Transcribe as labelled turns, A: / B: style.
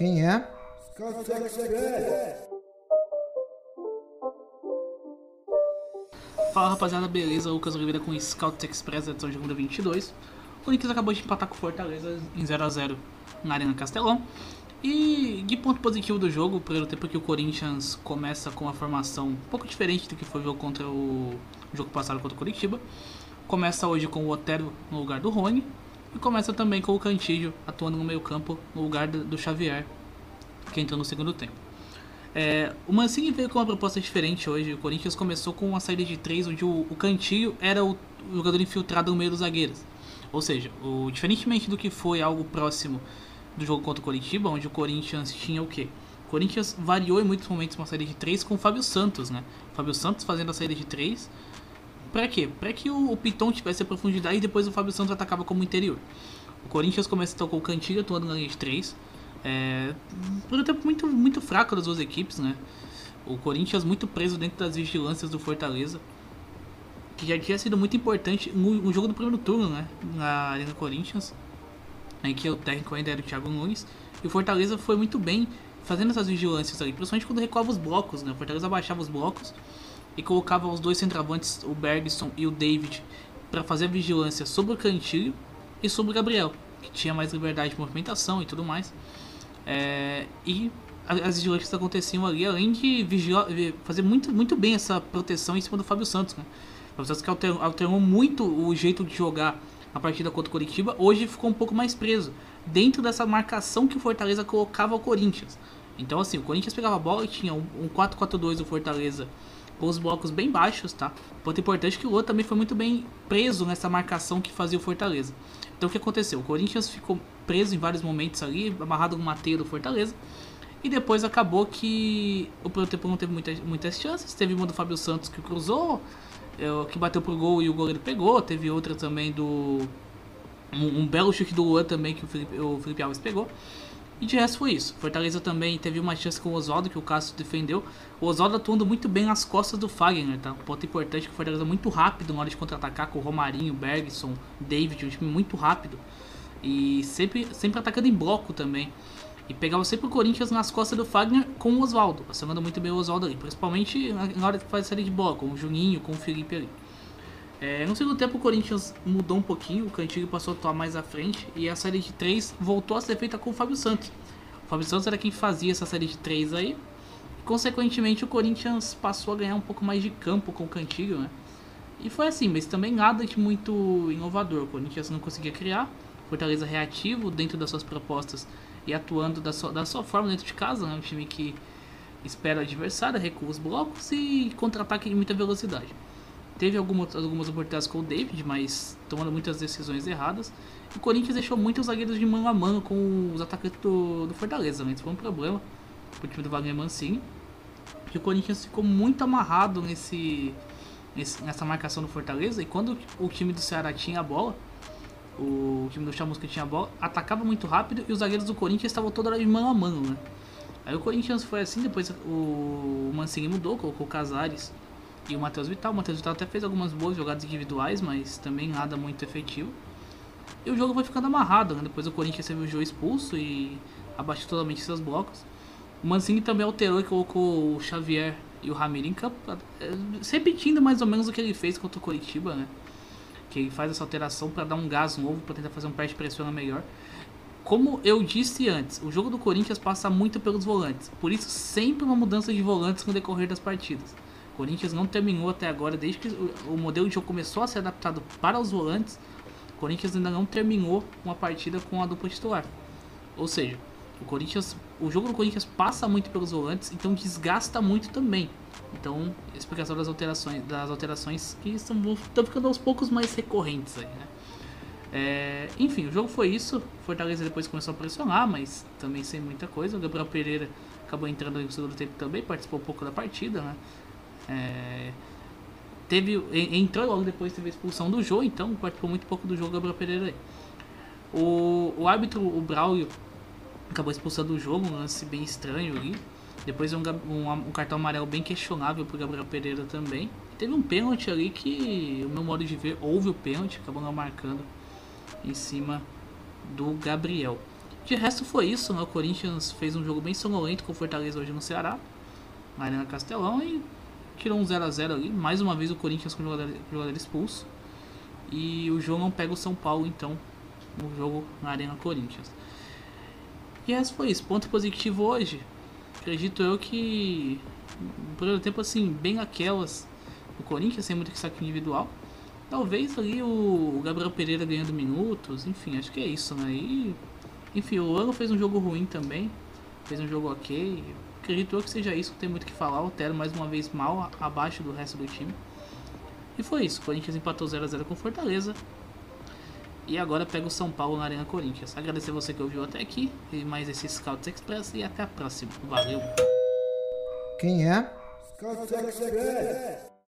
A: Quem é?
B: Fala rapaziada, beleza? Lucas Oliveira com Scout Express, edição de segunda 22. O Corinthians acabou de empatar com Fortaleza em 0x0 na Arena Castelão. E de ponto positivo do jogo, pelo tempo que o Corinthians começa com uma formação um pouco diferente do que foi o jogo contra o, o jogo passado contra o Curitiba. Começa hoje com o Otero no lugar do Rony. E começa também com o Cantillo atuando no meio campo no lugar do, Xavier, que entrou no segundo tempo. É, o Mancini veio com uma proposta diferente hoje. O Corinthians começou com uma saída de três, onde o, o Cantillo era o, o jogador infiltrado no meio dos zagueiros. Ou seja, o, diferentemente do que foi algo próximo do jogo contra o Coritiba, onde o Corinthians tinha o quê? O Corinthians variou em muitos momentos uma saída de três com o Fábio Santos, né? O Fábio Santos fazendo a saída de três. Para quê? Para que o, o Piton tivesse a profundidade e depois o Fábio Santos atacava como interior. O Corinthians começa então com o Cantillo atuando na linha de três. É, por um tempo muito, muito fraco das duas equipes, né? O Corinthians muito preso dentro das vigilâncias do Fortaleza, que já tinha sido muito importante no, no jogo do primeiro turno, né? Na Arena Corinthians, em que o técnico ainda era o Thiago Nunes, e o Fortaleza foi muito bem fazendo essas vigilâncias ali, principalmente quando recuava os blocos, né? O Fortaleza abaixava os blocos e colocava os dois centravantes, o Bergson e o David, para fazer a vigilância sobre o Cantilho e sobre o Gabriel, que tinha mais liberdade de movimentação e tudo mais. É, e as vigilâncias aconteciam ali, além de vigilar, fazer muito, muito bem essa proteção em cima do Fábio Santos. Né? O Fábio Santos que alterou, alterou muito o jeito de jogar a partida contra o Coritiba, hoje ficou um pouco mais preso dentro dessa marcação que o Fortaleza colocava ao Corinthians. Então, assim, o Corinthians pegava a bola e tinha um 4-4-2 do Fortaleza com os blocos bem baixos, tá? Ponto importante que o outro também foi muito bem preso nessa marcação que fazia o Fortaleza. Então, o que aconteceu? O Corinthians ficou preso em vários momentos ali, amarrado no mateio do Fortaleza. E depois acabou que o primeiro tempo não teve muitas, muitas chances. Teve uma do Fábio Santos que cruzou, que bateu pro gol e o goleiro pegou. Teve outra também do. Um, um belo chute do Luan também que o Felipe, o Felipe Alves pegou. E de resto foi isso. Fortaleza também teve uma chance com o Oswaldo, que o Cássio defendeu. O Oswaldo atuando muito bem nas costas do Fagner, tá? Um ponto importante que o Fortaleza muito rápido na hora de contra-atacar com o Romarinho, Bergson, David, um time muito rápido. E sempre, sempre atacando em bloco também. E pegava sempre o Corinthians nas costas do Fagner com o Oswaldo. Acionando muito bem o Oswaldo ali. Principalmente na hora que faz sair de bola, com o Juninho, com o Felipe ali. É, no segundo tempo o Corinthians mudou um pouquinho, o Cantilho passou a atuar mais à frente e a série de 3 voltou a ser feita com o Fábio Santos. O Fábio Santos era quem fazia essa série de 3 aí. Consequentemente o Corinthians passou a ganhar um pouco mais de campo com o Cantilho, né? E foi assim, mas também nada de muito inovador. O Corinthians não conseguia criar, Fortaleza reativo dentro das suas propostas e atuando da sua, da sua forma dentro de casa, né? Um time que espera o adversário, recua os blocos e contra-ataque de muita velocidade. Teve algumas, algumas oportunidades com o David, mas tomando muitas decisões erradas. E o Corinthians deixou muitos zagueiros de mano a mano com os atacantes do, do Fortaleza. Né? Isso foi um problema pro time do Wagner Mancini. Que o Corinthians ficou muito amarrado nesse, nesse, nessa marcação do Fortaleza. E quando o time do Ceará tinha a bola, o time do Chamusca tinha a bola, atacava muito rápido e os zagueiros do Corinthians estavam toda hora de mano a mano. Né? Aí o Corinthians foi assim, depois o Mancini mudou, colocou o Casares e o Matheus Vital. O Matheus Vital até fez algumas boas jogadas individuais, mas também nada muito efetivo. E o jogo foi ficando amarrado, né? Depois o Corinthians teve o jogo expulso e abaixou totalmente seus blocos. O Mancini também alterou e colocou o Xavier e o Ramiro em campo, é, repetindo mais ou menos o que ele fez contra o Coritiba, né? Que ele faz essa alteração para dar um gás novo, para tentar fazer um pé de pressão melhor. Como eu disse antes, o jogo do Corinthians passa muito pelos volantes, por isso sempre uma mudança de volantes no decorrer das partidas. Corinthians não terminou até agora, desde que o modelo de jogo começou a ser adaptado para os volantes, o Corinthians ainda não terminou uma partida com a dupla titular. Ou seja, o Corinthians, o jogo do Corinthians passa muito pelos volantes, então desgasta muito também. Então, explicação das alterações, das alterações que estão, estão ficando aos poucos mais recorrentes aí, né? É, enfim, o jogo foi isso. Fortaleza depois começou a pressionar, mas também sem muita coisa. O Gabriel Pereira acabou entrando no segundo tempo também, participou um pouco da partida, né? É, teve, entrou logo depois teve a expulsão do jogo, então participou muito pouco do jogo Gabriel Pereira aí. O, o árbitro, o Braulio, acabou expulsando o jogo, um lance bem estranho ali. Depois um, um, um cartão amarelo bem questionável pro Gabriel Pereira também. Teve um pênalti ali que, o meu modo de ver, houve o pênalti, acabou não marcando em cima do Gabriel. De resto foi isso, né? O Corinthians fez um jogo bem sonolento com o Fortaleza hoje no Ceará, na Arena Castelão, e tirou um 0x0 ali. Mais uma vez o Corinthians com o jogador, jogador expulso. E o jogo não pega o São Paulo, então, no jogo na Arena Corinthians. E essa foi isso. Ponto positivo hoje. Acredito eu que primeiro tempo, assim, bem aquelas. O Corinthians sem muito destaque individual. Talvez ali o Gabriel Pereira ganhando minutos, enfim, acho que é isso, né? E, enfim, o Ano fez um jogo ruim também, fez um jogo ok. Acredito eu que seja isso, não tem muito o que falar. O Tero mais uma vez mal abaixo do resto do time. E foi isso, o Corinthians empatou 0x0 com Fortaleza. E agora pega o São Paulo na Arena Corinthians. Agradecer você que ouviu até aqui, e mais esse Scouts Express e até a próxima. Valeu!
A: Quem é? Scouts Express!